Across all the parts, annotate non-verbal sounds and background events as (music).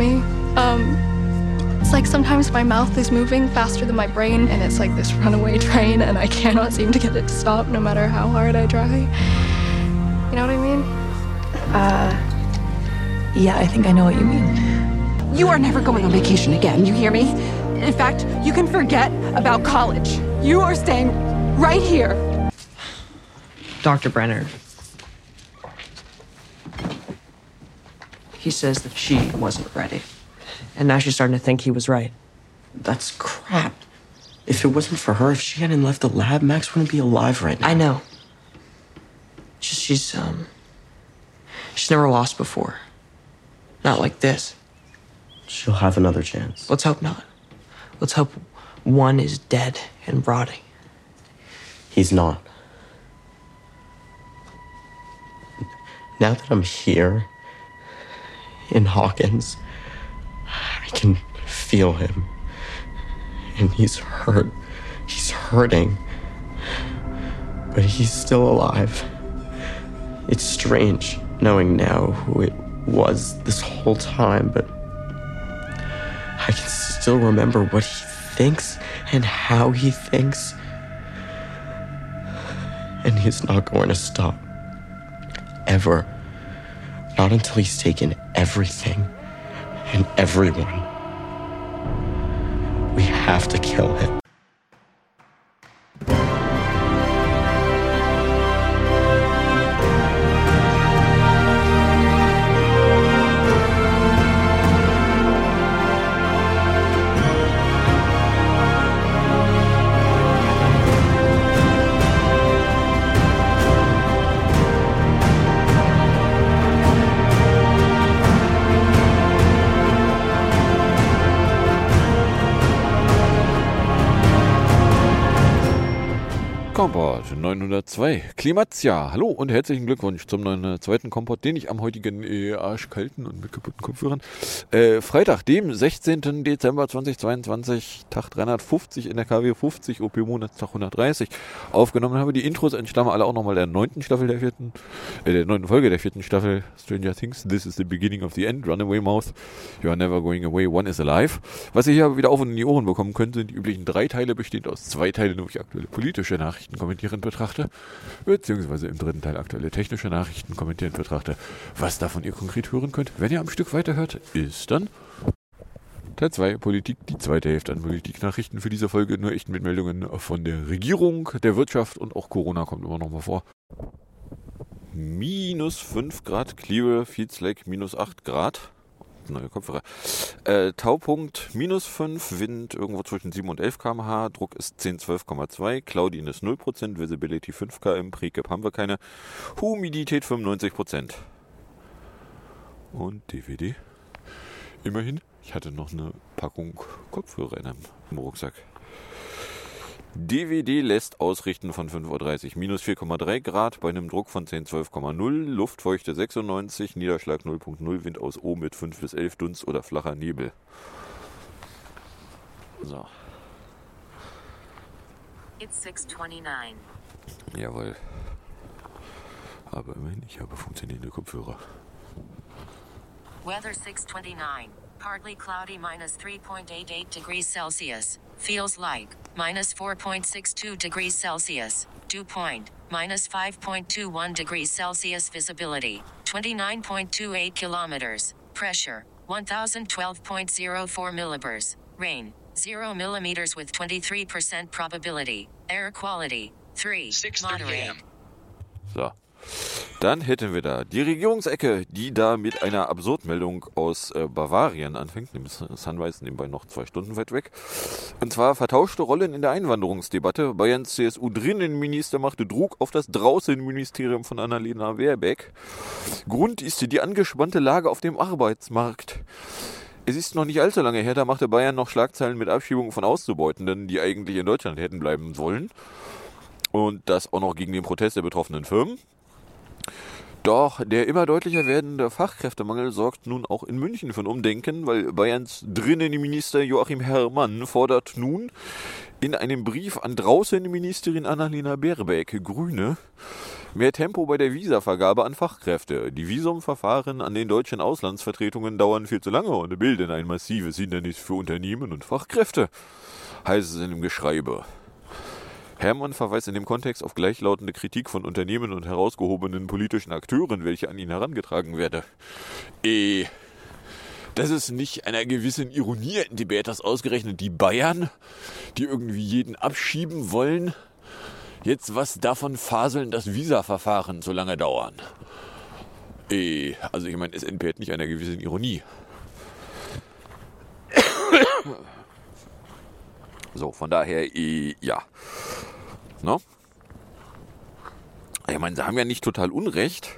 me. Um, it's like sometimes my mouth is moving faster than my brain, and it's like this runaway (laughs) train, and I cannot seem to get it to stop no matter how hard I try. You know what I mean? Yeah, I think I know what you mean. You are never going on vacation again, you hear me? In fact, you can forget about college. You are staying right here. Dr. Brenner. He says that she wasn't ready. And now she's starting to think he was right. That's crap. If it wasn't for her, if she hadn't left the lab, Max wouldn't be alive right now. I know. Just she's um she's never lost before. Not like this. She'll have another chance. Let's hope not. Let's hope one is dead and rotting. He's not. Now that I'm here in Hawkins, I can feel him. And he's hurt. He's hurting. But he's still alive. It's strange knowing now who it was this whole time, but I can still remember what he thinks and how he thinks. And he's not going to stop. Ever. Not until he's taken everything and everyone. We have to kill him. way Klimatia. Hallo und herzlichen Glückwunsch zum neuen, zweiten Kompott, den ich am heutigen äh, arschkalten und mit kaputten Kopfhörern äh, Freitag, dem 16. Dezember 2022, Tag 350 in der KW 50, OP Monatstag 130 aufgenommen habe. Die Intros entstammen alle auch nochmal der neunten Staffel der vierten, äh, der neunten Folge der vierten Staffel Stranger Things. This is the beginning of the end. Runaway Mouth. You are never going away. One is alive. Was ihr hier wieder auf und in die Ohren bekommen könnt, sind die üblichen drei Teile, bestehend aus zwei Teilen, wo ich aktuelle politische Nachrichten kommentierend betrachte, beziehungsweise im dritten Teil aktuelle technische Nachrichten kommentierend betrachte. Was davon ihr konkret hören könnt, wenn ihr am Stück weiterhört, ist dann Teil 2 Politik, die zweite Hälfte an Politiknachrichten für diese Folge, nur echt mit Meldungen von der Regierung, der Wirtschaft und auch Corona kommt immer noch mal vor. Minus 5 Grad, Clear, Feeds Lake, minus 8 Grad. Neue Kopfhörer. Äh, Taupunkt minus 5, Wind irgendwo zwischen 7 und 11 km/h, Druck ist 10, 12,2, Cloudiness 0%, Visibility 5 km, Precap haben wir keine, Humidität 95%. Und DVD. Immerhin, ich hatte noch eine Packung Kopfhörer in einem, Rucksack. DVD lässt ausrichten von 5.30 Uhr. Minus 4,3 Grad bei einem Druck von 10, 12,0. Luftfeuchte 96, Niederschlag 0,0, Wind aus O mit 5 bis 11 Dunst oder flacher Nebel. So, It's 629. jawohl. Aber immerhin, ich habe funktionierende Kopfhörer. Weather 629. Partly cloudy minus 3.88 degrees Celsius. Feels like minus 4.62 degrees Celsius. Dew point minus 5.21 degrees Celsius. Visibility 29.28 kilometers. Pressure 1012.04 millibars. Rain 0 millimeters with 23% probability. Air quality 3. Moderate. So. Dann hätten wir da die Regierungsecke, die da mit einer Absurdmeldung aus äh, Bavarien anfängt. Sunrise nebenbei noch zwei Stunden weit weg. Und zwar vertauschte Rollen in der Einwanderungsdebatte. Bayerns CSU-Drinnenminister machte Druck auf das Draußenministerium von Annalena Baerbeck. Grund ist die angespannte Lage auf dem Arbeitsmarkt. Es ist noch nicht allzu lange her, da machte Bayern noch Schlagzeilen mit Abschiebungen von Auszubeutenden, die eigentlich in Deutschland hätten bleiben sollen. Und das auch noch gegen den Protest der betroffenen Firmen. Doch der immer deutlicher werdende Fachkräftemangel sorgt nun auch in München für ein Umdenken, weil Bayerns Drinnenminister Joachim Herrmann fordert nun in einem Brief an Draußenministerin Annalena Baerbeck, Grüne, mehr Tempo bei der Visavergabe an Fachkräfte. Die Visumverfahren an den deutschen Auslandsvertretungen dauern viel zu lange und bilden ein massives Hindernis für Unternehmen und Fachkräfte, heißt es in dem Geschreibe. Hermann verweist in dem Kontext auf gleichlautende Kritik von Unternehmen und herausgehobenen politischen Akteuren, welche an ihn herangetragen werde. Eh, das ist nicht einer gewissen Ironie entbehrt, dass ausgerechnet die Bayern, die irgendwie jeden abschieben wollen, jetzt was davon faseln, dass Visa-Verfahren so lange dauern. Eh, also ich meine, es entbehrt nicht einer gewissen Ironie. So, von daher, ja. Ne? Ich meine, sie haben ja nicht total Unrecht.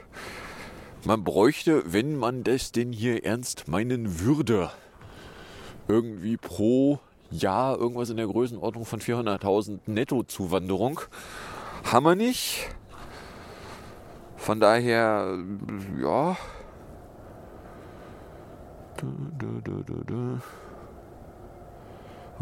Man bräuchte, wenn man das denn hier ernst meinen würde, irgendwie pro Jahr irgendwas in der Größenordnung von 400.000 Nettozuwanderung. Haben wir nicht. Von daher, ja. Du, du, du.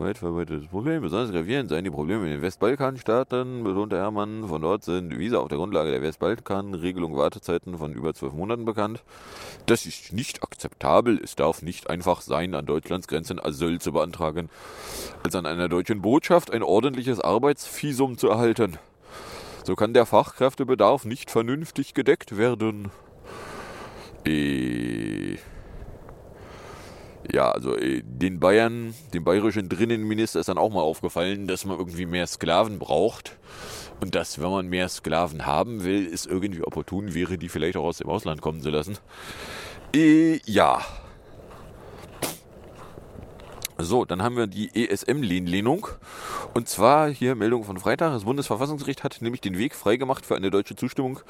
Weit verbreitetes Problem. Besonders gravierend seien die Probleme in den Westbalkanstaaten, betonte Hermann. Von dort sind Visa auf der Grundlage der Westbalkan-Regelung Wartezeiten von über zwölf Monaten bekannt. Das ist nicht akzeptabel. Es darf nicht einfach sein, an Deutschlands Grenzen Asyl zu beantragen, als an einer deutschen Botschaft ein ordentliches Arbeitsvisum zu erhalten. So kann der Fachkräftebedarf nicht vernünftig gedeckt werden. Äh. Ja, also äh, den Bayern, dem bayerischen Drinnenminister ist dann auch mal aufgefallen, dass man irgendwie mehr Sklaven braucht. Und dass, wenn man mehr Sklaven haben will, es irgendwie opportun wäre, die vielleicht auch aus dem Ausland kommen zu lassen. Äh, ja. So, dann haben wir die ESM-Lehnlehnung. Und zwar hier Meldung von Freitag. Das Bundesverfassungsgericht hat nämlich den Weg freigemacht für eine deutsche Zustimmung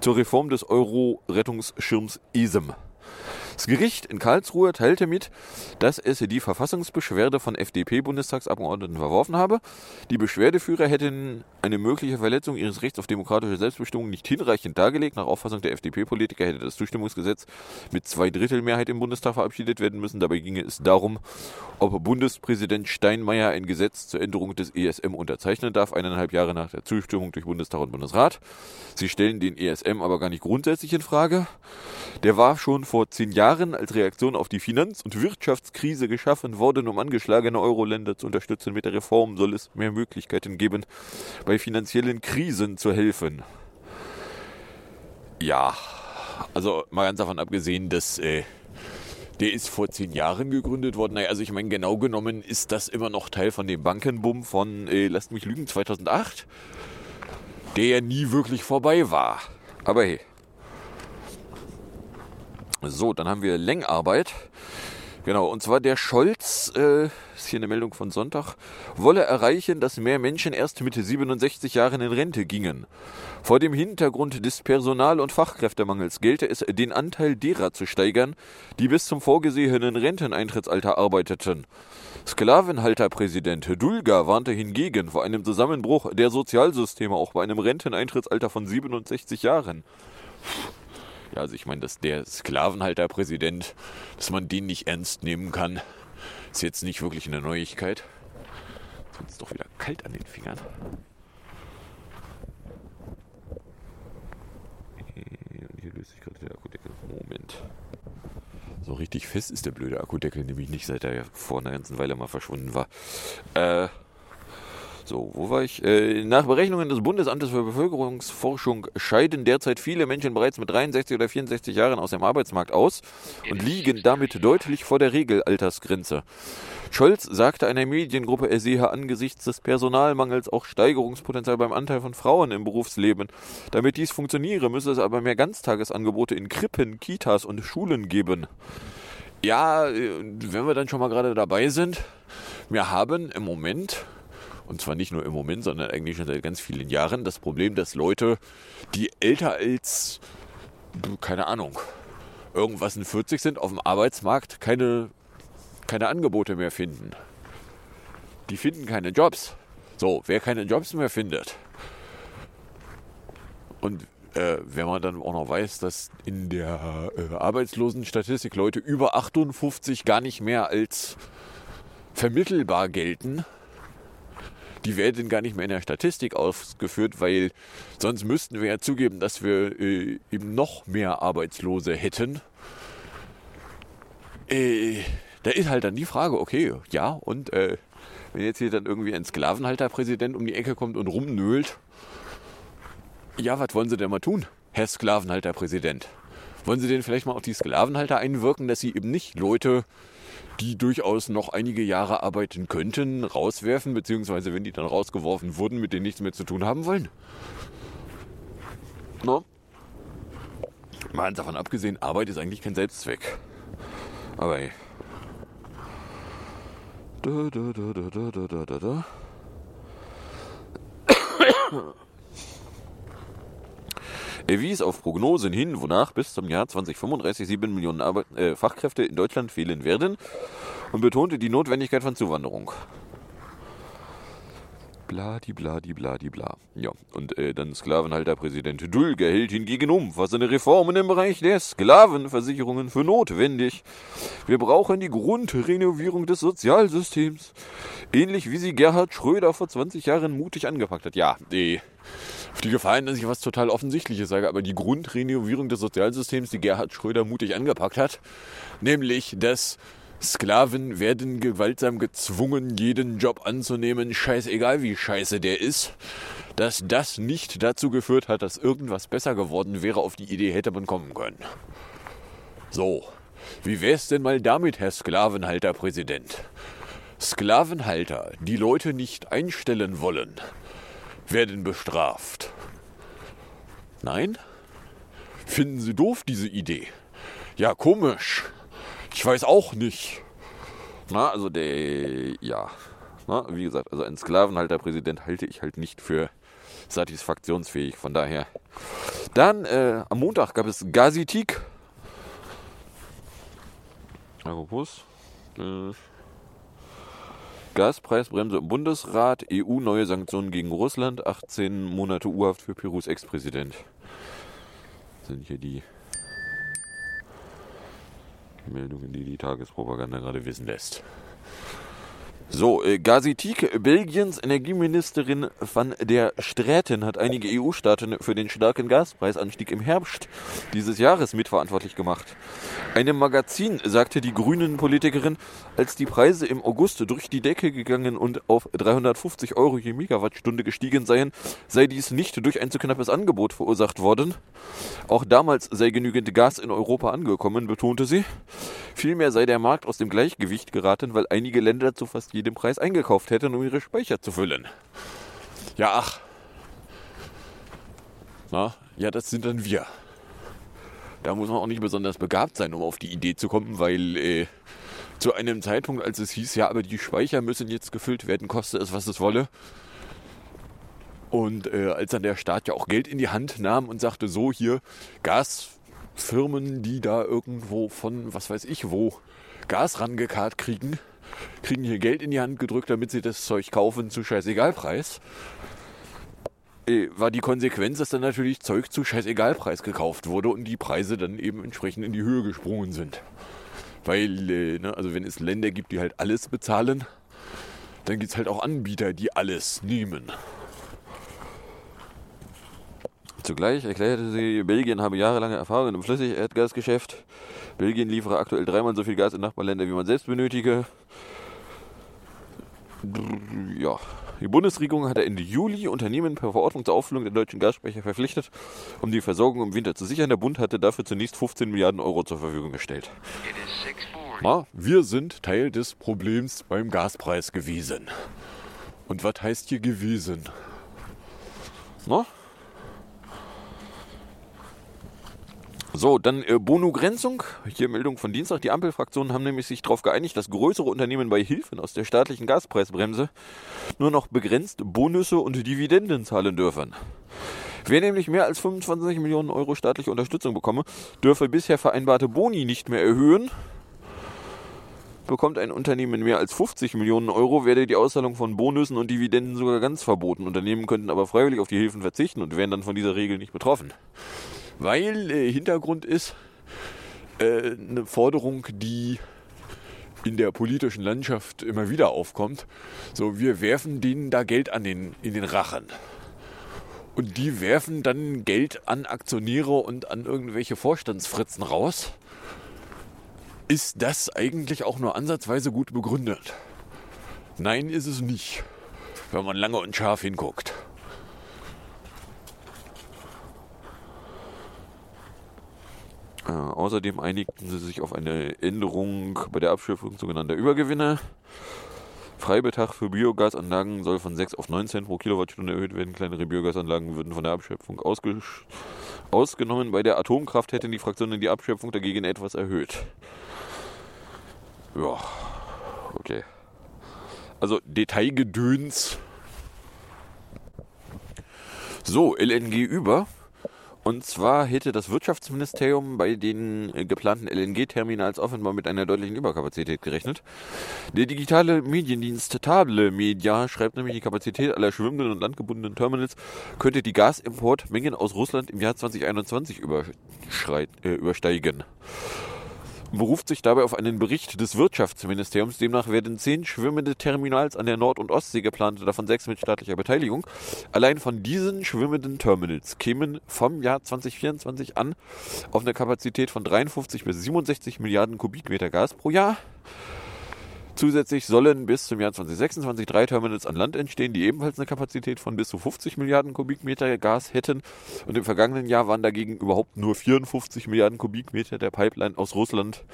zur Reform des Euro-Rettungsschirms ESM. Das Gericht in Karlsruhe teilte mit, dass es die Verfassungsbeschwerde von FDP-Bundestagsabgeordneten verworfen habe. Die Beschwerdeführer hätten eine mögliche Verletzung ihres Rechts auf demokratische Selbstbestimmung nicht hinreichend dargelegt. Nach Auffassung der FDP-Politiker hätte das Zustimmungsgesetz mit zwei Drittel Mehrheit im Bundestag verabschiedet werden müssen. Dabei ginge es darum, ob Bundespräsident Steinmeier ein Gesetz zur Änderung des ESM unterzeichnen darf, eineinhalb Jahre nach der Zustimmung durch Bundestag und Bundesrat. Sie stellen den ESM aber gar nicht grundsätzlich in Frage. Der war schon vor zehn Jahren als Reaktion auf die Finanz- und Wirtschaftskrise geschaffen worden, um angeschlagene Euro-Länder zu unterstützen. Mit der Reform soll es mehr Möglichkeiten geben, bei finanziellen Krisen zu helfen. Ja, also mal ganz davon abgesehen, dass äh, der ist vor zehn Jahren gegründet worden. Naja, also ich meine, genau genommen ist das immer noch Teil von dem Bankenboom von, äh, lasst mich lügen, 2008, der ja nie wirklich vorbei war. Aber hey. So, dann haben wir Längarbeit. Genau, und zwar der Scholz, äh, ist hier eine Meldung von Sonntag, wolle erreichen, dass mehr Menschen erst mit 67 Jahren in Rente gingen. Vor dem Hintergrund des Personal- und Fachkräftemangels gelte es, den Anteil derer zu steigern, die bis zum vorgesehenen Renteneintrittsalter arbeiteten. Sklavenhalterpräsident Dulga warnte hingegen vor einem Zusammenbruch der Sozialsysteme auch bei einem Renteneintrittsalter von 67 Jahren. Ja, also ich meine, dass der Sklavenhalterpräsident, dass man den nicht ernst nehmen kann, ist jetzt nicht wirklich eine Neuigkeit. Jetzt wird es doch wieder kalt an den Fingern. Und hier löst sich gerade der Akkudeckel. Moment. So richtig fest ist der blöde Akkudeckel nämlich nicht, seit er vor einer ganzen Weile mal verschwunden war. Äh, so, wo war ich? Äh, nach Berechnungen des Bundesamtes für Bevölkerungsforschung scheiden derzeit viele Menschen bereits mit 63 oder 64 Jahren aus dem Arbeitsmarkt aus und liegen damit deutlich vor der Regelaltersgrenze. Scholz sagte einer Mediengruppe, er sehe angesichts des Personalmangels auch Steigerungspotenzial beim Anteil von Frauen im Berufsleben. Damit dies funktioniere, müsse es aber mehr Ganztagesangebote in Krippen, Kitas und Schulen geben. Ja, äh, wenn wir dann schon mal gerade dabei sind, wir haben im Moment und zwar nicht nur im Moment, sondern eigentlich schon seit ganz vielen Jahren, das Problem, dass Leute, die älter als, keine Ahnung, irgendwas in 40 sind, auf dem Arbeitsmarkt keine, keine Angebote mehr finden. Die finden keine Jobs. So, wer keine Jobs mehr findet. Und äh, wenn man dann auch noch weiß, dass in der äh, Arbeitslosenstatistik Leute über 58 gar nicht mehr als vermittelbar gelten, die werden gar nicht mehr in der Statistik ausgeführt, weil sonst müssten wir ja zugeben, dass wir äh, eben noch mehr Arbeitslose hätten. Äh, da ist halt dann die Frage, okay, ja, und äh, wenn jetzt hier dann irgendwie ein Sklavenhalterpräsident um die Ecke kommt und rumnölt, ja, was wollen sie denn mal tun, Herr Sklavenhalterpräsident? Wollen sie denn vielleicht mal auf die Sklavenhalter einwirken, dass sie eben nicht Leute, die durchaus noch einige Jahre arbeiten könnten, rauswerfen, beziehungsweise wenn die dann rausgeworfen wurden, mit denen nichts mehr zu tun haben wollen. No? Mal davon abgesehen, Arbeit ist eigentlich kein Selbstzweck. Aber ey. Da, da, da, da, da, da, da, da. Er wies auf Prognosen hin, wonach bis zum Jahr 2035 sieben Millionen Arbeit äh, Fachkräfte in Deutschland fehlen werden und betonte die Notwendigkeit von Zuwanderung. Bladi, bladi, bladi, bla. Ja, und äh, dann Sklavenhalterpräsident Dulger hält hingegen umfassende Reformen im Bereich der Sklavenversicherungen für notwendig. Wir brauchen die Grundrenovierung des Sozialsystems. Ähnlich wie sie Gerhard Schröder vor 20 Jahren mutig angepackt hat. Ja, die, auf die Gefallen, dass ich was total Offensichtliches sage, aber die Grundrenovierung des Sozialsystems, die Gerhard Schröder mutig angepackt hat, nämlich das Sklaven werden gewaltsam gezwungen, jeden Job anzunehmen, scheißegal wie scheiße der ist. Dass das nicht dazu geführt hat, dass irgendwas besser geworden wäre, auf die Idee hätte man kommen können. So, wie wär's denn mal damit, Herr Sklavenhalterpräsident? Sklavenhalter, die Leute nicht einstellen wollen, werden bestraft. Nein? Finden Sie doof diese Idee? Ja, komisch. Ich weiß auch nicht. Na, also der, ja. Na, wie gesagt, also ein Sklavenhalterpräsident halte ich halt nicht für satisfaktionsfähig. Von daher. Dann äh, am Montag gab es Gazitik. Apropos. Äh, Gaspreisbremse im Bundesrat, EU neue Sanktionen gegen Russland, 18 Monate Urhaft für Perus Ex-Präsident. Sind hier die Meldungen, die die Tagespropaganda gerade wissen lässt. So, äh, Gazitik, Belgiens Energieministerin van der Straten hat einige EU-Staaten für den starken Gaspreisanstieg im Herbst dieses Jahres mitverantwortlich gemacht. Einem Magazin sagte die grünen Politikerin, als die Preise im August durch die Decke gegangen und auf 350 Euro je Megawattstunde gestiegen seien, sei dies nicht durch ein zu knappes Angebot verursacht worden. Auch damals sei genügend Gas in Europa angekommen, betonte sie. Vielmehr sei der Markt aus dem Gleichgewicht geraten, weil einige Länder zu fast jedem Preis eingekauft hätten, um ihre Speicher zu füllen. Ja, ach. Na, ja, das sind dann wir. Da muss man auch nicht besonders begabt sein, um auf die Idee zu kommen, weil äh, zu einem Zeitpunkt, als es hieß, ja, aber die Speicher müssen jetzt gefüllt werden, koste es, was es wolle. Und äh, als dann der Staat ja auch Geld in die Hand nahm und sagte, so hier, Gasfirmen, die da irgendwo von, was weiß ich wo, Gas rangekarrt kriegen, kriegen hier Geld in die Hand gedrückt, damit sie das Zeug kaufen zu Scheißegalpreis. Äh, war die Konsequenz, dass dann natürlich Zeug zu Scheißegalpreis gekauft wurde und die Preise dann eben entsprechend in die Höhe gesprungen sind. Weil, äh, ne, also wenn es Länder gibt, die halt alles bezahlen, dann gibt es halt auch Anbieter, die alles nehmen. Zugleich erklärte sie, Belgien habe jahrelange Erfahrung im Flüssigerdgasgeschäft. Belgien liefere aktuell dreimal so viel Gas in Nachbarländer, wie man selbst benötige. Ja, die Bundesregierung hatte Ende Juli Unternehmen per Verordnung zur Auffüllung der deutschen Gasspeicher verpflichtet, um die Versorgung im Winter zu sichern. Der Bund hatte dafür zunächst 15 Milliarden Euro zur Verfügung gestellt. Na, wir sind Teil des Problems beim Gaspreis gewesen. Und was heißt hier gewesen? Na? So, dann äh, Bonugrenzung. Hier Meldung von Dienstag. Die Ampelfraktionen haben nämlich sich darauf geeinigt, dass größere Unternehmen bei Hilfen aus der staatlichen Gaspreisbremse nur noch begrenzt Bonusse und Dividenden zahlen dürfen. Wer nämlich mehr als 25 Millionen Euro staatliche Unterstützung bekomme, dürfe bisher vereinbarte Boni nicht mehr erhöhen. Bekommt ein Unternehmen mehr als 50 Millionen Euro, werde die Auszahlung von Bonussen und Dividenden sogar ganz verboten. Unternehmen könnten aber freiwillig auf die Hilfen verzichten und wären dann von dieser Regel nicht betroffen. Weil äh, Hintergrund ist äh, eine Forderung, die in der politischen Landschaft immer wieder aufkommt. So, wir werfen denen da Geld an den, in den Rachen. Und die werfen dann Geld an Aktionäre und an irgendwelche Vorstandsfritzen raus. Ist das eigentlich auch nur ansatzweise gut begründet? Nein, ist es nicht, wenn man lange und scharf hinguckt. Äh, außerdem einigten sie sich auf eine Änderung bei der Abschöpfung sogenannter Übergewinne. Freibetrag für Biogasanlagen soll von 6 auf 9 Cent pro Kilowattstunde erhöht werden. Kleinere Biogasanlagen würden von der Abschöpfung ausgenommen. Bei der Atomkraft hätten die Fraktionen die Abschöpfung dagegen etwas erhöht. Ja, okay. Also Detailgedöns. So, LNG über. Und zwar hätte das Wirtschaftsministerium bei den äh, geplanten LNG-Terminals offenbar mit einer deutlichen Überkapazität gerechnet. Der digitale Mediendienst Table Media schreibt nämlich, die Kapazität aller schwimmenden und landgebundenen Terminals könnte die Gasimportmengen aus Russland im Jahr 2021 äh, übersteigen beruft sich dabei auf einen Bericht des Wirtschaftsministeriums. Demnach werden zehn schwimmende Terminals an der Nord- und Ostsee geplant, davon sechs mit staatlicher Beteiligung. Allein von diesen schwimmenden Terminals kämen vom Jahr 2024 an auf eine Kapazität von 53 bis 67 Milliarden Kubikmeter Gas pro Jahr. Zusätzlich sollen bis zum Jahr 2026 drei Terminals an Land entstehen, die ebenfalls eine Kapazität von bis zu 50 Milliarden Kubikmeter Gas hätten. Und im vergangenen Jahr waren dagegen überhaupt nur 54 Milliarden Kubikmeter der Pipeline aus Russland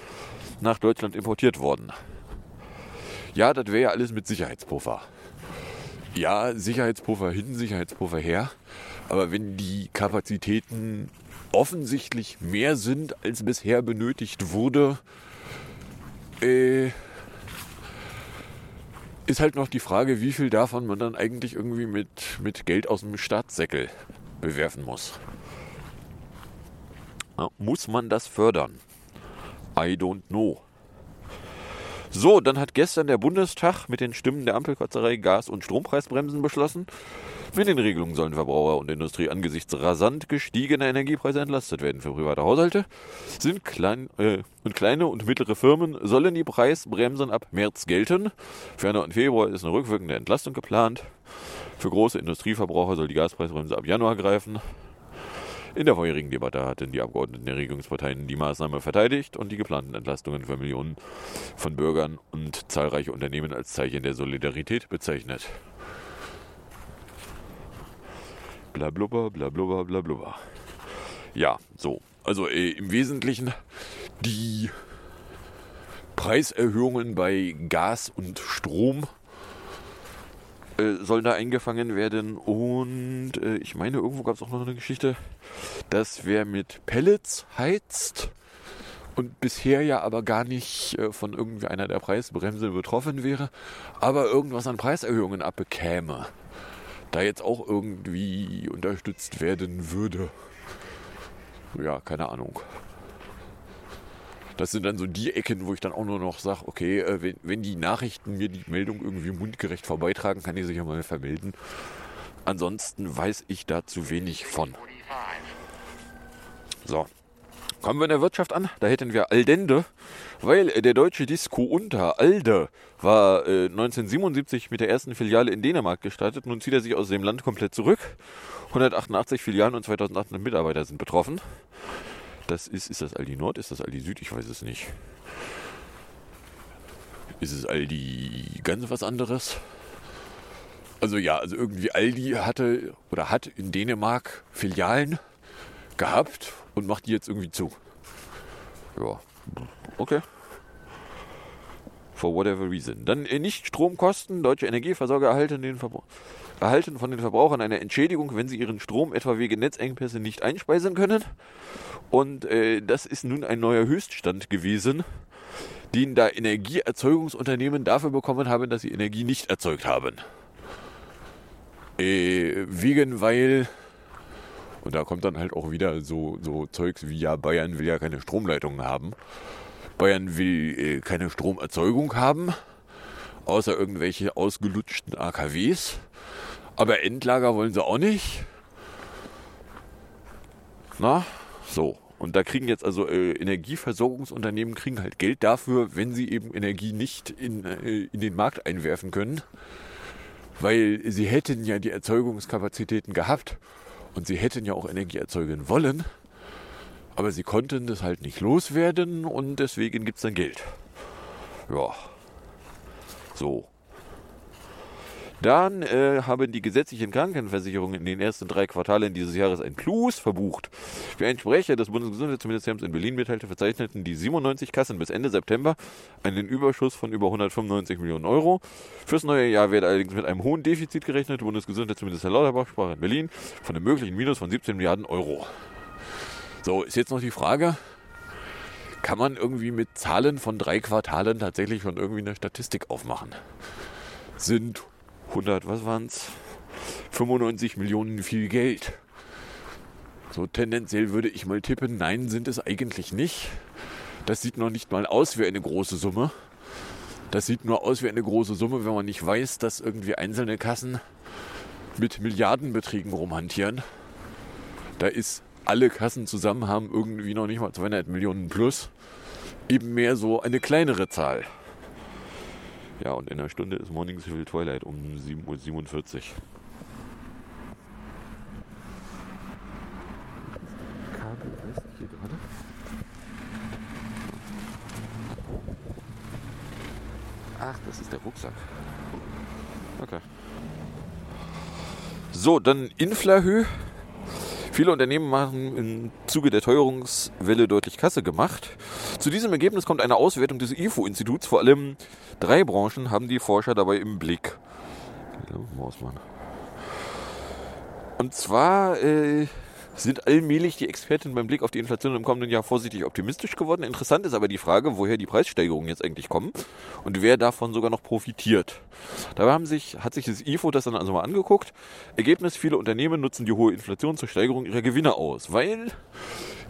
nach Deutschland importiert worden. Ja, das wäre ja alles mit Sicherheitspuffer. Ja, Sicherheitspuffer hin, Sicherheitspuffer her. Aber wenn die Kapazitäten offensichtlich mehr sind, als bisher benötigt wurde, äh, ist halt noch die Frage, wie viel davon man dann eigentlich irgendwie mit, mit Geld aus dem Staatssäckel bewerfen muss. Muss man das fördern? I don't know. So, dann hat gestern der Bundestag mit den Stimmen der Ampelkotzerei Gas- und Strompreisbremsen beschlossen. Mit den Regelungen sollen Verbraucher und Industrie angesichts rasant gestiegener Energiepreise entlastet werden. Für private Haushalte sind klein, äh, und kleine und mittlere Firmen sollen die Preisbremsen ab März gelten. Für Januar und Februar ist eine rückwirkende Entlastung geplant. Für große Industrieverbraucher soll die Gaspreisbremse ab Januar greifen. In der vorherigen Debatte hatten die Abgeordneten der Regierungsparteien die Maßnahme verteidigt und die geplanten Entlastungen für Millionen von Bürgern und zahlreiche Unternehmen als Zeichen der Solidarität bezeichnet. Blablubber, blablubber, blablubber. Ja, so. Also äh, im Wesentlichen die Preiserhöhungen bei Gas und Strom äh, sollen da eingefangen werden. Und äh, ich meine, irgendwo gab es auch noch eine Geschichte, dass wer mit Pellets heizt und bisher ja aber gar nicht äh, von irgendwie einer der Preisbremse betroffen wäre, aber irgendwas an Preiserhöhungen abbekäme da jetzt auch irgendwie unterstützt werden würde. Ja, keine Ahnung. Das sind dann so die Ecken, wo ich dann auch nur noch sage, okay, äh, wenn, wenn die Nachrichten mir die Meldung irgendwie mundgerecht vorbeitragen, kann ich sich ja mal vermelden. Ansonsten weiß ich da zu wenig von. So, Kommen wir in der Wirtschaft an, da hätten wir Aldende, weil der deutsche Disco Unter Alde war äh, 1977 mit der ersten Filiale in Dänemark gestartet. Nun zieht er sich aus dem Land komplett zurück. 188 Filialen und 2800 Mitarbeiter sind betroffen. Das ist, ist das Aldi Nord, ist das Aldi Süd? Ich weiß es nicht. Ist es Aldi ganz was anderes? Also ja, also irgendwie Aldi hatte oder hat in Dänemark Filialen gehabt und macht die jetzt irgendwie zu. Ja, okay. For whatever reason. Dann äh, nicht Stromkosten. Deutsche Energieversorger erhalten, den erhalten von den Verbrauchern eine Entschädigung, wenn sie ihren Strom etwa wegen Netzengpässe nicht einspeisen können. Und äh, das ist nun ein neuer Höchststand gewesen, den da Energieerzeugungsunternehmen dafür bekommen haben, dass sie Energie nicht erzeugt haben. Äh, wegen, weil und da kommt dann halt auch wieder so, so Zeugs wie, ja, Bayern will ja keine Stromleitungen haben. Bayern will äh, keine Stromerzeugung haben, außer irgendwelche ausgelutschten AKWs. Aber Endlager wollen sie auch nicht. Na, so. Und da kriegen jetzt also äh, Energieversorgungsunternehmen kriegen halt Geld dafür, wenn sie eben Energie nicht in, äh, in den Markt einwerfen können. Weil sie hätten ja die Erzeugungskapazitäten gehabt und sie hätten ja auch Energie erzeugen wollen. Aber sie konnten das halt nicht loswerden und deswegen gibt es dann Geld. Ja. So. Dann äh, haben die gesetzlichen Krankenversicherungen in den ersten drei Quartalen dieses Jahres ein Plus verbucht. Wie ein Sprecher des Bundesgesundheitsministeriums in Berlin mitteilte, verzeichneten die 97 Kassen bis Ende September einen Überschuss von über 195 Millionen Euro. Fürs neue Jahr wird allerdings mit einem hohen Defizit gerechnet. Bundesgesundheitsminister Lauterbach sprach in Berlin von einem möglichen Minus von 17 Milliarden Euro. So, ist jetzt noch die Frage, kann man irgendwie mit Zahlen von drei Quartalen tatsächlich schon irgendwie eine Statistik aufmachen? Sind 100, was waren es? 95 Millionen viel Geld. So tendenziell würde ich mal tippen, nein, sind es eigentlich nicht. Das sieht noch nicht mal aus wie eine große Summe. Das sieht nur aus wie eine große Summe, wenn man nicht weiß, dass irgendwie einzelne Kassen mit Milliardenbeträgen rumhantieren. Da ist alle Kassen zusammen haben irgendwie noch nicht mal 200 Millionen plus. Eben mehr so eine kleinere Zahl. Ja, und in einer Stunde ist Morning Civil Twilight um 7.47 Uhr. Ach, das ist der Rucksack. Okay. So, dann Inflahö. Viele Unternehmen haben im Zuge der Teuerungswelle deutlich Kasse gemacht. Zu diesem Ergebnis kommt eine Auswertung des IFO-Instituts. Vor allem drei Branchen haben die Forscher dabei im Blick. Und zwar äh, sind allmählich die Experten beim Blick auf die Inflation im kommenden Jahr vorsichtig optimistisch geworden. Interessant ist aber die Frage, woher die Preissteigerungen jetzt eigentlich kommen und wer davon sogar noch profitiert. Dabei haben sich, hat sich das IFO das dann also mal angeguckt. Ergebnis, viele Unternehmen nutzen die hohe Inflation zur Steigerung ihrer Gewinne aus, weil,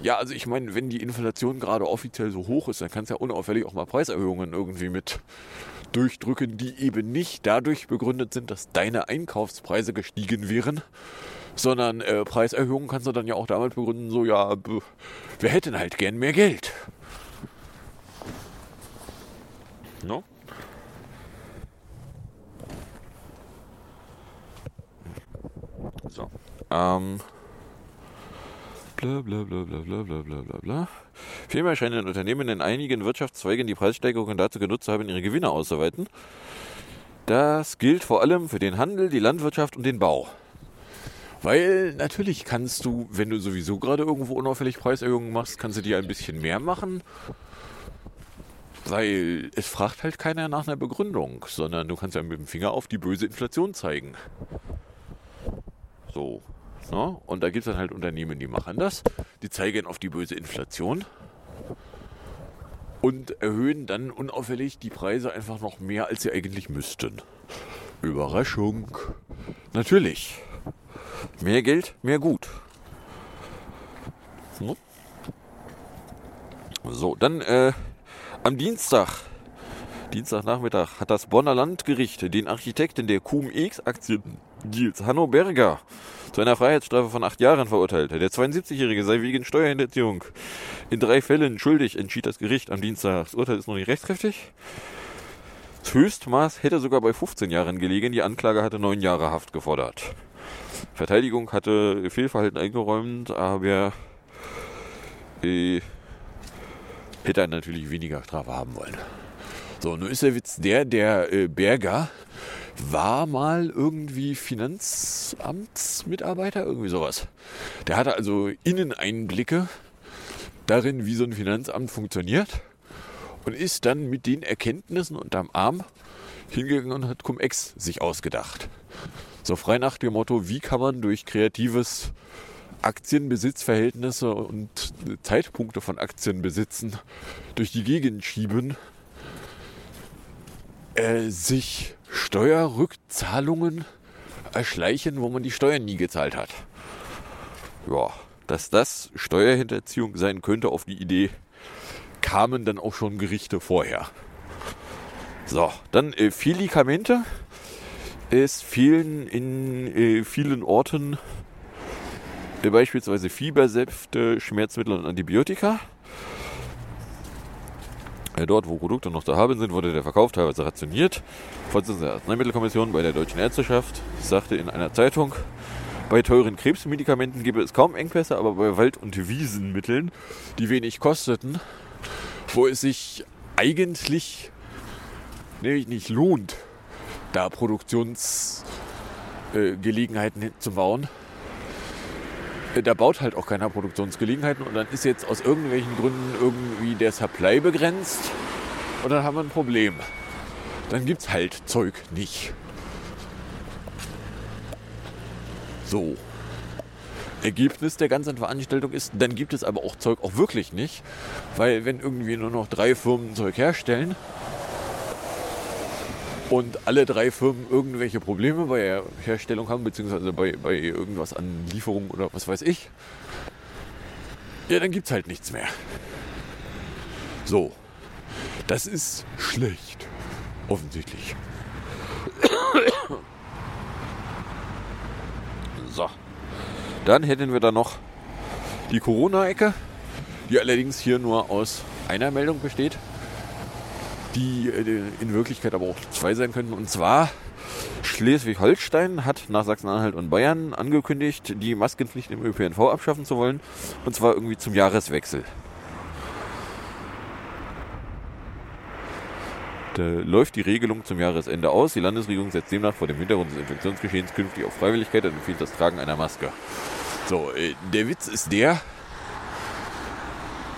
ja, also ich meine, wenn die Inflation gerade offiziell so hoch ist, dann kann es ja unauffällig auch mal Preiserhöhungen irgendwie mit durchdrücken, die eben nicht dadurch begründet sind, dass deine Einkaufspreise gestiegen wären, sondern äh, Preiserhöhungen kannst du dann ja auch damit begründen, so ja, wir hätten halt gern mehr Geld. No? So. Ähm. Bla bla bla bla bla bla bla bla bla. Vielmehr scheinen Unternehmen in einigen Wirtschaftszweigen die Preissteigerungen dazu genutzt zu haben, ihre Gewinne auszuweiten. Das gilt vor allem für den Handel, die Landwirtschaft und den Bau. Weil natürlich kannst du, wenn du sowieso gerade irgendwo unauffällig Preiserhöhungen machst, kannst du dir ein bisschen mehr machen. Weil es fragt halt keiner nach einer Begründung, sondern du kannst ja mit dem Finger auf die böse Inflation zeigen. So. Ne? Und da gibt es dann halt Unternehmen, die machen das. Die zeigen auf die böse Inflation und erhöhen dann unauffällig die Preise einfach noch mehr, als sie eigentlich müssten. Überraschung. Natürlich. Mehr Geld, mehr Gut. So, dann äh, am Dienstag, Dienstagnachmittag, hat das Bonner Landgericht den Architekten der QMX-Aktien Nils Hanno Berger zu einer Freiheitsstrafe von acht Jahren verurteilt. Der 72-Jährige sei wegen Steuerhinterziehung in drei Fällen schuldig, entschied das Gericht am Dienstag. Das Urteil ist noch nicht rechtskräftig. Das Höchstmaß hätte sogar bei 15 Jahren gelegen. Die Anklage hatte neun Jahre Haft gefordert. Verteidigung hatte Fehlverhalten eingeräumt, aber äh, hätte natürlich weniger Strafe haben wollen. So, nun ist der Witz der, der äh, Berger war mal irgendwie Finanzamtsmitarbeiter, irgendwie sowas. Der hatte also Inneneinblicke darin, wie so ein Finanzamt funktioniert und ist dann mit den Erkenntnissen unterm Arm hingegangen und hat Cum-Ex sich ausgedacht. So frei nach dem Motto, wie kann man durch kreatives Aktienbesitzverhältnisse und Zeitpunkte von Aktienbesitzen durch die Gegend schieben, äh, sich Steuerrückzahlungen erschleichen, wo man die Steuern nie gezahlt hat. Ja, dass das Steuerhinterziehung sein könnte, auf die Idee kamen dann auch schon Gerichte vorher. So, dann äh, es fehlen in äh, vielen Orten Äh, Beispielsweise Fiebersäfte, Schmerzmittel und Antibiotika. Äh, Dort, wo Produkte noch zu haben sind, wurde der Verkauf teilweise rationiert. Vorsitzender der Arzneimittelkommission bei der Deutschen Ärzteschaft sagte in einer Zeitung, bei teuren Krebsmedikamenten gebe es kaum Engpässe, aber bei Wald- und Wiesenmitteln, die wenig kosteten, wo es sich eigentlich nämlich nicht lohnt, da Produktionsgelegenheiten zu bauen. Äh, Da baut halt auch keiner Produktionsgelegenheiten und dann ist jetzt aus irgendwelchen Gründen irgendwie der Supply begrenzt und dann haben wir ein Problem. Dann gibt's halt Zeug nicht. So. Ergebnis der ganzen Veranstaltung ist, dann gibt es aber auch Zeug auch wirklich nicht, weil wenn irgendwie nur noch drei Firmen Zeug herstellen und alle drei Firmen irgendwelche Probleme bei der Herstellung haben, beziehungsweise bei, bei irgendwas an Lieferung oder was weiß ich, ja, dann gibt es halt nichts mehr. So. Das ist schlecht. Offensichtlich. (coughs) So. Dann hätten wir da noch die Corona-Ecke, die allerdings hier nur aus einer Meldung besteht, die äh, in Wirklichkeit aber auch zwei sein könnten. Und zwar Schleswig-Holstein hat nach Sachsen-Anhalt und Bayern angekündigt, die Maskenpflicht im ÖPNV abschaffen zu wollen. Und zwar irgendwie zum Jahreswechsel. Da läuft die Regelung zum Jahresende aus. Die Landesregierung setzt demnach vor dem Hintergrund des Infektionsgeschehens künftig auf Freiwilligkeit und empfiehlt das Tragen einer Maske. So, äh, der Witz ist der,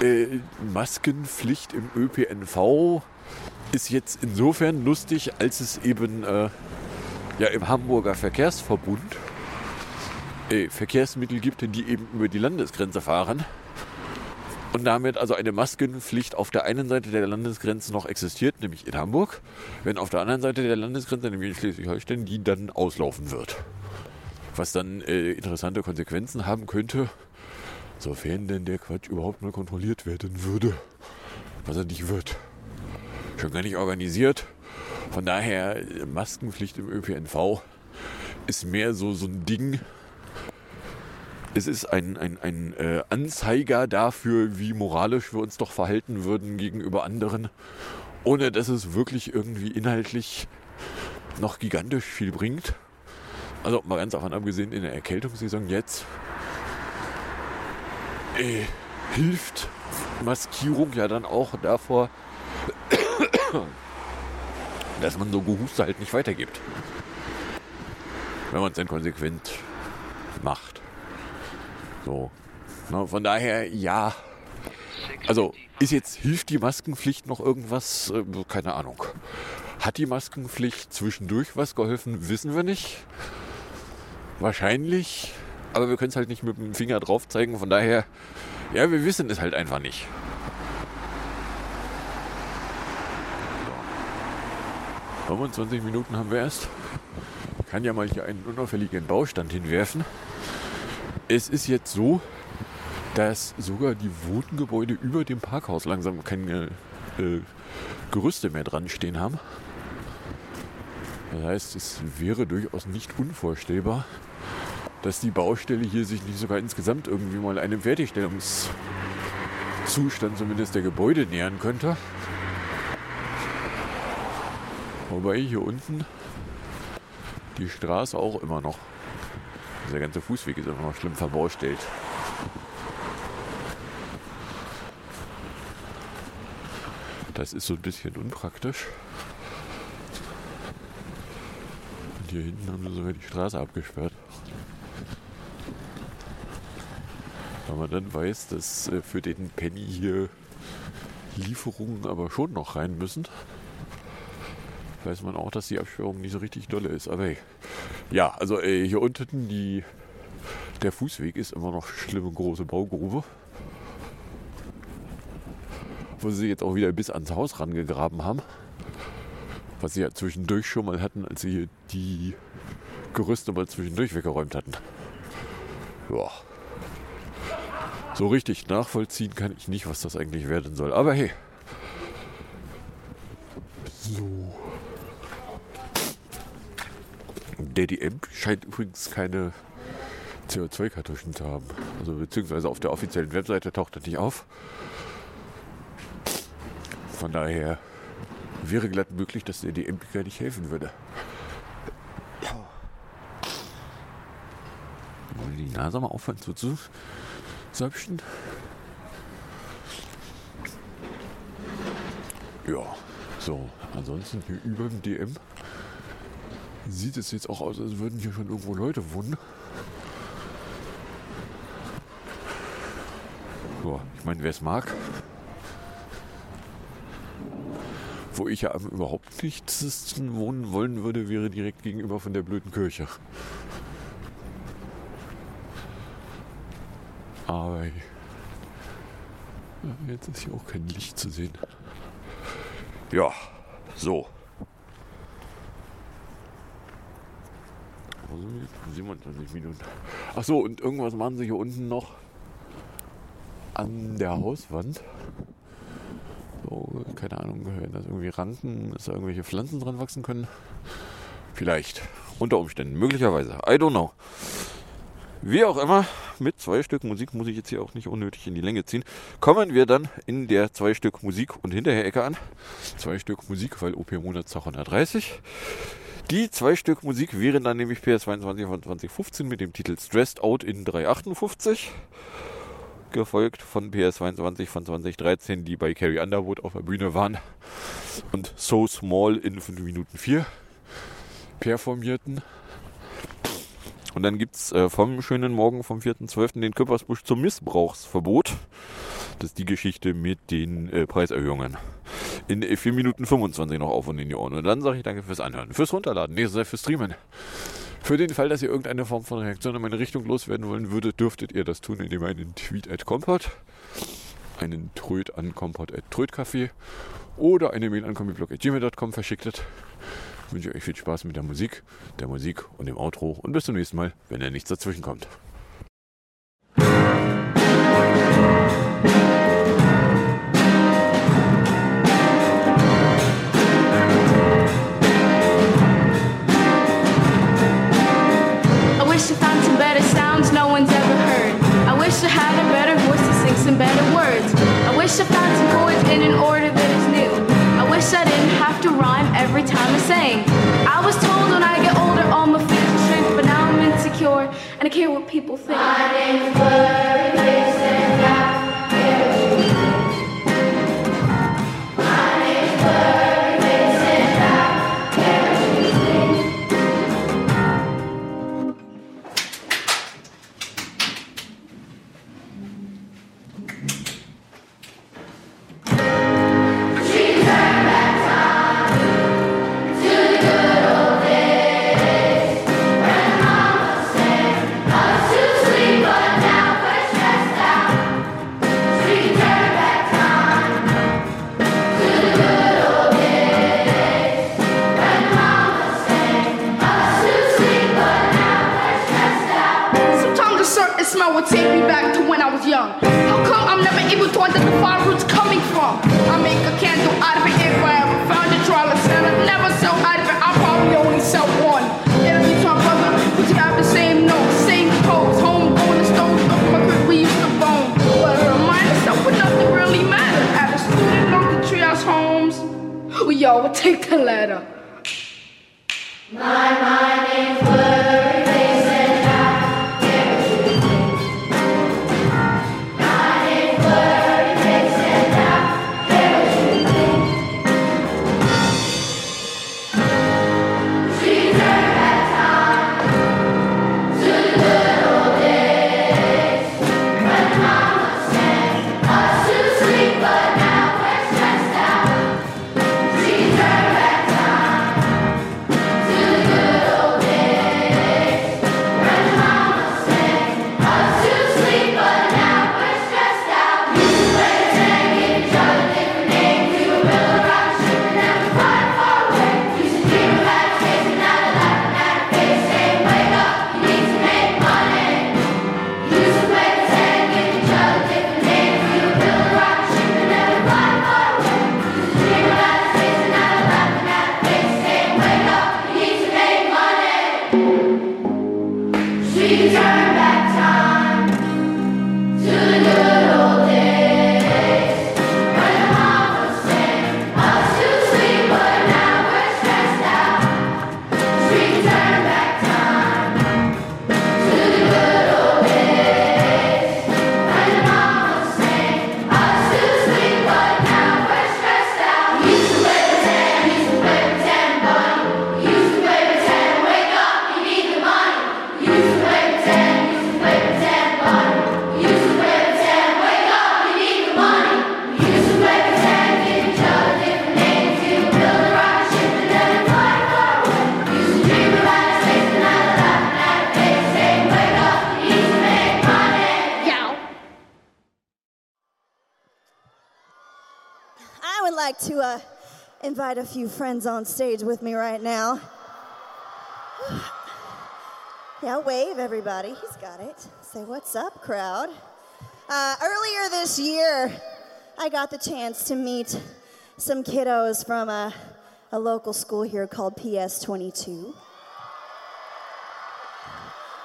äh, Maskenpflicht im ÖPNV ist jetzt insofern lustig, als es eben äh, ja im Hamburger Verkehrsverbund äh, Verkehrsmittel gibt, die eben über die Landesgrenze fahren. Und damit also eine Maskenpflicht auf der einen Seite der Landesgrenze noch existiert, nämlich in Hamburg, wenn auf der anderen Seite der Landesgrenze, nämlich in Schleswig-Holstein, die dann auslaufen wird. Was dann äh, interessante Konsequenzen haben könnte, sofern denn der Quatsch überhaupt mal kontrolliert werden würde. Was er nicht wird. Schon gar nicht organisiert. Von daher, Maskenpflicht im ÖPNV ist mehr so, so ein Ding. Es ist ein, ein, ein äh, Anzeiger dafür, wie moralisch wir uns doch verhalten würden gegenüber anderen, ohne dass es wirklich irgendwie inhaltlich noch gigantisch viel bringt. Also mal ganz davon abgesehen, in der Erkältungssaison jetzt äh, hilft Maskierung ja dann auch davor, dass man so Gehuste halt nicht weitergibt. Wenn man es dann konsequent macht. So. Na, von daher, ja. Also, ist jetzt, hilft die Maskenpflicht noch irgendwas? Äh, keine Ahnung. Hat die Maskenpflicht zwischendurch was geholfen? Wissen wir nicht. Wahrscheinlich. Aber wir können es halt nicht mit dem Finger drauf zeigen. Von daher, ja, wir wissen es halt einfach nicht. 25 Minuten haben wir erst. Ich kann ja mal hier einen unauffälligen Baustand hinwerfen. Es ist jetzt so, dass sogar die Wohngebäude über dem Parkhaus langsam keine äh, Gerüste mehr dran stehen haben. Das heißt, es wäre durchaus nicht unvorstellbar, dass die Baustelle hier sich nicht sogar insgesamt irgendwie mal einem Fertigstellungszustand zumindest der Gebäude nähern könnte. Wobei hier unten die Straße auch immer noch, dieser ganze Fußweg ist immer noch schlimm verbaustellt. Das ist so ein bisschen unpraktisch. Und hier hinten haben sie sogar die Straße abgesperrt. Weil man dann weiß, dass äh, für den Penny hier Lieferungen aber schon noch rein müssen. Weiß man auch, dass die Absperrung nicht so richtig dolle ist. Aber hey. ja, also äh, hier unten die, der Fußweg ist immer noch schlimme große Baugrube. Wo sie jetzt auch wieder bis ans Haus rangegraben haben. Was sie ja zwischendurch schon mal hatten, als sie hier die Gerüste mal zwischendurch weggeräumt hatten. Ja. So richtig nachvollziehen kann ich nicht, was das eigentlich werden soll. Aber hey. So. Der DM scheint übrigens keine CO2-Kartuschen zu haben. Also beziehungsweise auf der offiziellen Webseite taucht das nicht auf. Von daher wäre glatt möglich, dass der DM gar nicht helfen würde. Wollen die Nase mal aufhören zu säubchen? Ja, so. Ansonsten hier über dem DM sieht es jetzt auch aus, als würden hier schon irgendwo Leute wohnen. Ja, ich meine, wer es mag. Wo ich ja überhaupt nicht wohnen wollen würde, wäre direkt gegenüber von der blöden Kirche. Aber jetzt ist hier auch kein Licht zu sehen. Ja, so. 27 Minuten. Ach so, und irgendwas machen sie hier unten noch an der Hauswand. So, keine Ahnung, wenn das irgendwie Ranken, dass da irgendwelche Pflanzen dran wachsen können. Vielleicht. Unter Umständen. Möglicherweise. I don't know. Wie auch immer, mit zwei Stück Musik muss ich jetzt hier auch nicht unnötig in die Länge ziehen. Kommen wir dann in der zwei Stück Musik und hinterher Ecke an. Zwei Stück Musik, weil OP Monatszahl 130. Die zwei Stück Musik wären dann nämlich PS22 von 2015 mit dem Titel Stressed Out in 358. Gefolgt von PS22 von 2013, die bei Carrie Underwood auf der Bühne waren. Und So Small in 5 Minuten 4 performierten. Und dann gibt es äh, vom schönen Morgen vom 4.12. den Köppersbusch zum Missbrauchsverbot. Das ist die Geschichte mit den äh, Preiserhöhungen. In äh, 4 Minuten 25 noch auf und in die Ohren. Und dann sage ich danke fürs Anhören, fürs Runterladen, nee, fürs Streamen. Für den Fall, dass ihr irgendeine Form von Reaktion in meine Richtung loswerden wollen würdet, dürftet ihr das tun, indem ihr einen Tweet at Compot, einen Tröd an Compot at Trödcafé oder eine Mail an gmail.com verschicktet wünsche ich euch viel Spaß mit der Musik, der Musik und dem Outro und bis zum nächsten Mal, wenn da nichts dazwischen kommt. To some better words. I wish I found some chords in an order that is new. I wish I didn't have to rhyme every time I sang. I was told when I get older all my fears will shrink, but now I'm insecure and I care what people think. Take the ladder. invite a few friends on stage with me right now. Yeah, wave everybody. He's got it. Say, what's up, crowd? Uh, earlier this year, I got the chance to meet some kiddos from a, a local school here called PS 22.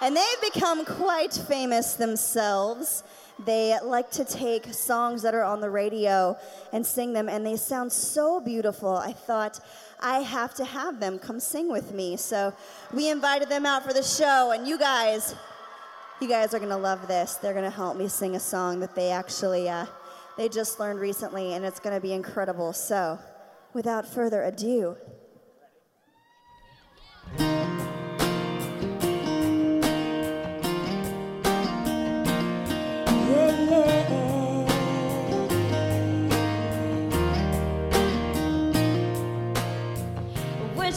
And they've become quite famous themselves. They like to take songs that are on the radio and sing them, and they sound so beautiful. I thought, I have to have them come sing with me. So we invited them out for the show, and you guys, you guys are gonna love this. They're gonna help me sing a song that they actually uh, they just learned recently, and it's gonna be incredible. So, without further ado,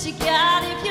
you got it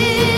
is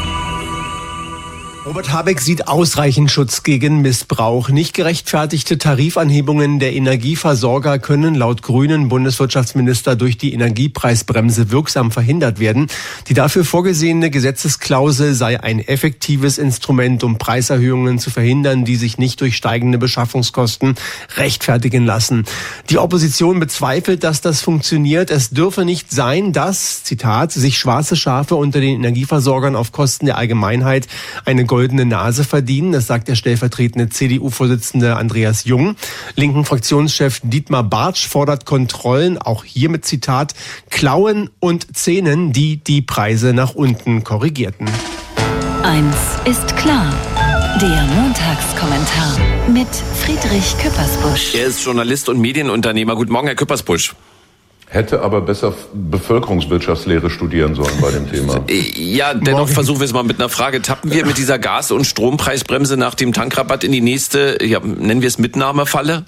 Robert Habeck sieht ausreichend Schutz gegen Missbrauch. Nicht gerechtfertigte Tarifanhebungen der Energieversorger können laut grünen Bundeswirtschaftsminister durch die Energiepreisbremse wirksam verhindert werden. Die dafür vorgesehene Gesetzesklausel sei ein effektives Instrument, um Preiserhöhungen zu verhindern, die sich nicht durch steigende Beschaffungskosten rechtfertigen lassen. Die Opposition bezweifelt, dass das funktioniert. Es dürfe nicht sein, dass, Zitat, sich schwarze Schafe unter den Energieversorgern auf Kosten der Allgemeinheit eine goldene Nase verdienen. Das sagt der stellvertretende CDU-Vorsitzende Andreas Jung. Linken Fraktionschef Dietmar Bartsch fordert Kontrollen, auch hier mit Zitat, Klauen und Zähnen, die die Preise nach unten korrigierten. Eins ist klar. Der Montagskommentar mit Friedrich Küppersbusch. Er ist Journalist und Medienunternehmer. Guten Morgen, Herr Küppersbusch. Hätte aber besser Bevölkerungswirtschaftslehre studieren sollen bei dem Thema. (laughs) Ja, dennoch versuchen wir es mal mit einer Frage. Tappen wir mit dieser Gas- und Strompreisbremse nach dem Tankrabatt in die nächste, ja, nennen wir es Mitnahmefalle?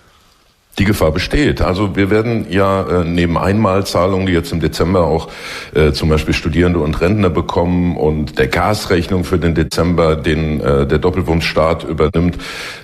Die Gefahr besteht. Also wir werden ja äh, neben Einmalzahlungen, die jetzt im Dezember auch äh, zum Beispiel Studierende und Rentner bekommen und der Gasrechnung für den Dezember, den äh, der Doppelwumsstaat übernimmt,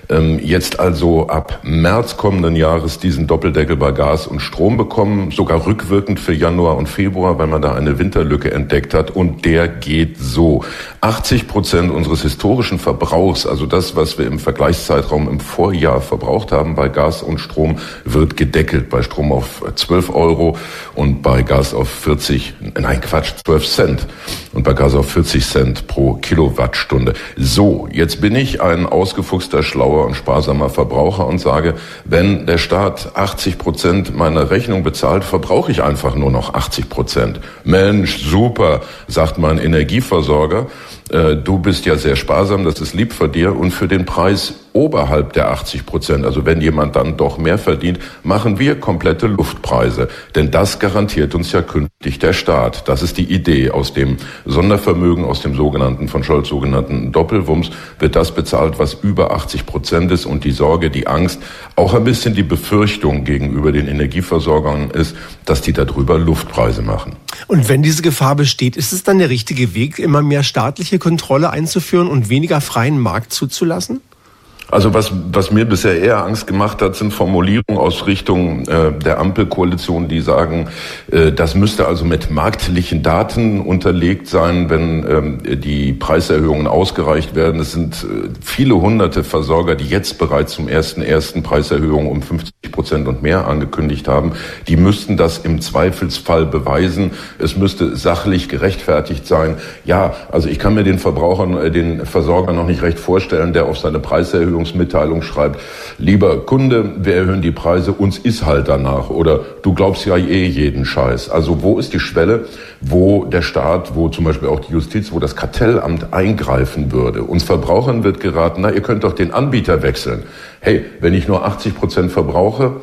ähm, jetzt also ab März kommenden Jahres diesen Doppeldeckel bei Gas und Strom bekommen, sogar rückwirkend für Januar und Februar, weil man da eine Winterlücke entdeckt hat. Und der geht so. 80 Prozent unseres historischen Verbrauchs, also das, was wir im Vergleichszeitraum im Vorjahr verbraucht haben bei Gas und Strom, wird gedeckelt. Bei Strom auf 12 Euro und bei Gas auf 40, nein Quatsch, 12 Cent und bei Gas auf 40 Cent pro Kilowattstunde. So, jetzt bin ich ein ausgefuchster, schlauer und sparsamer Verbraucher und sage, wenn der Staat 80 Prozent meiner Rechnung bezahlt, verbrauche ich einfach nur noch 80 Prozent. Mensch, super, sagt mein Energieversorger. Äh, du bist ja sehr sparsam, das ist lieb von dir und für den Preis oberhalb der 80 Prozent, also wenn jemand dann doch mehr verdient, machen wir komplette Luftpreise. Denn das garantiert uns ja künftig der Staat. Das ist die Idee. Aus dem Sondervermögen, aus dem sogenannten, von Scholz sogenannten Doppelwumms, wird das bezahlt, was über 80 Prozent ist. Und die Sorge, die Angst, auch ein bisschen die Befürchtung gegenüber den Energieversorgern ist, dass die darüber Luftpreise machen. Und wenn diese Gefahr besteht, ist es dann der richtige Weg, immer mehr staatliche Kontrolle einzuführen und weniger freien Markt zuzulassen? Also was, was mir bisher eher Angst gemacht hat, sind Formulierungen aus Richtung äh, der Ampelkoalition, die sagen, äh, das müsste also mit marktlichen Daten unterlegt sein, wenn ähm, die Preiserhöhungen ausgereicht werden. Es sind äh, viele hunderte Versorger, die jetzt bereits zum ersten ersten Preiserhöhungen um 50 Prozent und mehr angekündigt haben. Die müssten das im Zweifelsfall beweisen. Es müsste sachlich gerechtfertigt sein. Ja, also ich kann mir den Verbrauchern, äh, den Versorger noch nicht recht vorstellen, der auf seine Preiserhöhung Mitteilungsmitteilung schreibt, lieber Kunde, wir erhöhen die Preise, uns ist halt danach. Oder du glaubst ja eh jeden Scheiß. Also wo ist die Schwelle, wo der Staat, wo zum Beispiel auch die Justiz, wo das Kartellamt eingreifen würde? Uns Verbrauchern wird geraten, na, ihr könnt doch den Anbieter wechseln. Hey, wenn ich nur 80 Prozent verbrauche,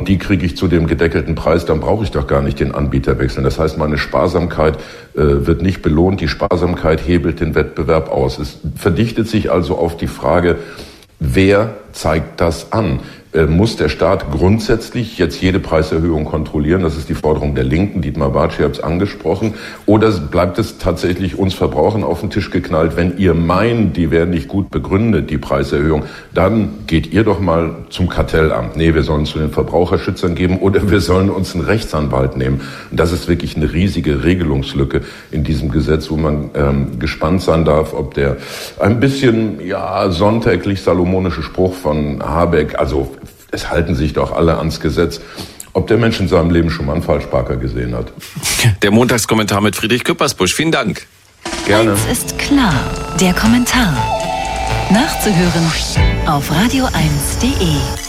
die kriege ich zu dem gedeckelten Preis, dann brauche ich doch gar nicht den Anbieter wechseln. Das heißt, meine Sparsamkeit äh, wird nicht belohnt. Die Sparsamkeit hebelt den Wettbewerb aus. Es verdichtet sich also auf die Frage, Wer zeigt das an? Äh, muss der Staat grundsätzlich jetzt jede Preiserhöhung kontrollieren? Das ist die Forderung der Linken. Dietmar Bartsch hat es angesprochen. Oder bleibt es tatsächlich uns Verbrauchern auf den Tisch geknallt, wenn ihr meint, die werden nicht gut begründet, die Preiserhöhung, dann geht ihr doch mal zum Kartellamt. Nee, wir sollen zu den Verbraucherschützern geben oder wir sollen uns einen Rechtsanwalt nehmen. Und das ist wirklich eine riesige Regelungslücke in diesem Gesetz, wo man ähm, gespannt sein darf, ob der ein bisschen, ja, sonntäglich salomonische Spruch von Habeck, also es halten sich doch alle ans Gesetz. Ob der Mensch in seinem Leben schon mal einen Falschparker gesehen hat. (laughs) Der Montagskommentar mit Friedrich Küppersbusch. Vielen Dank. Gerne. Eins ist klar, der Kommentar. Nachzuhören auf radio1.de.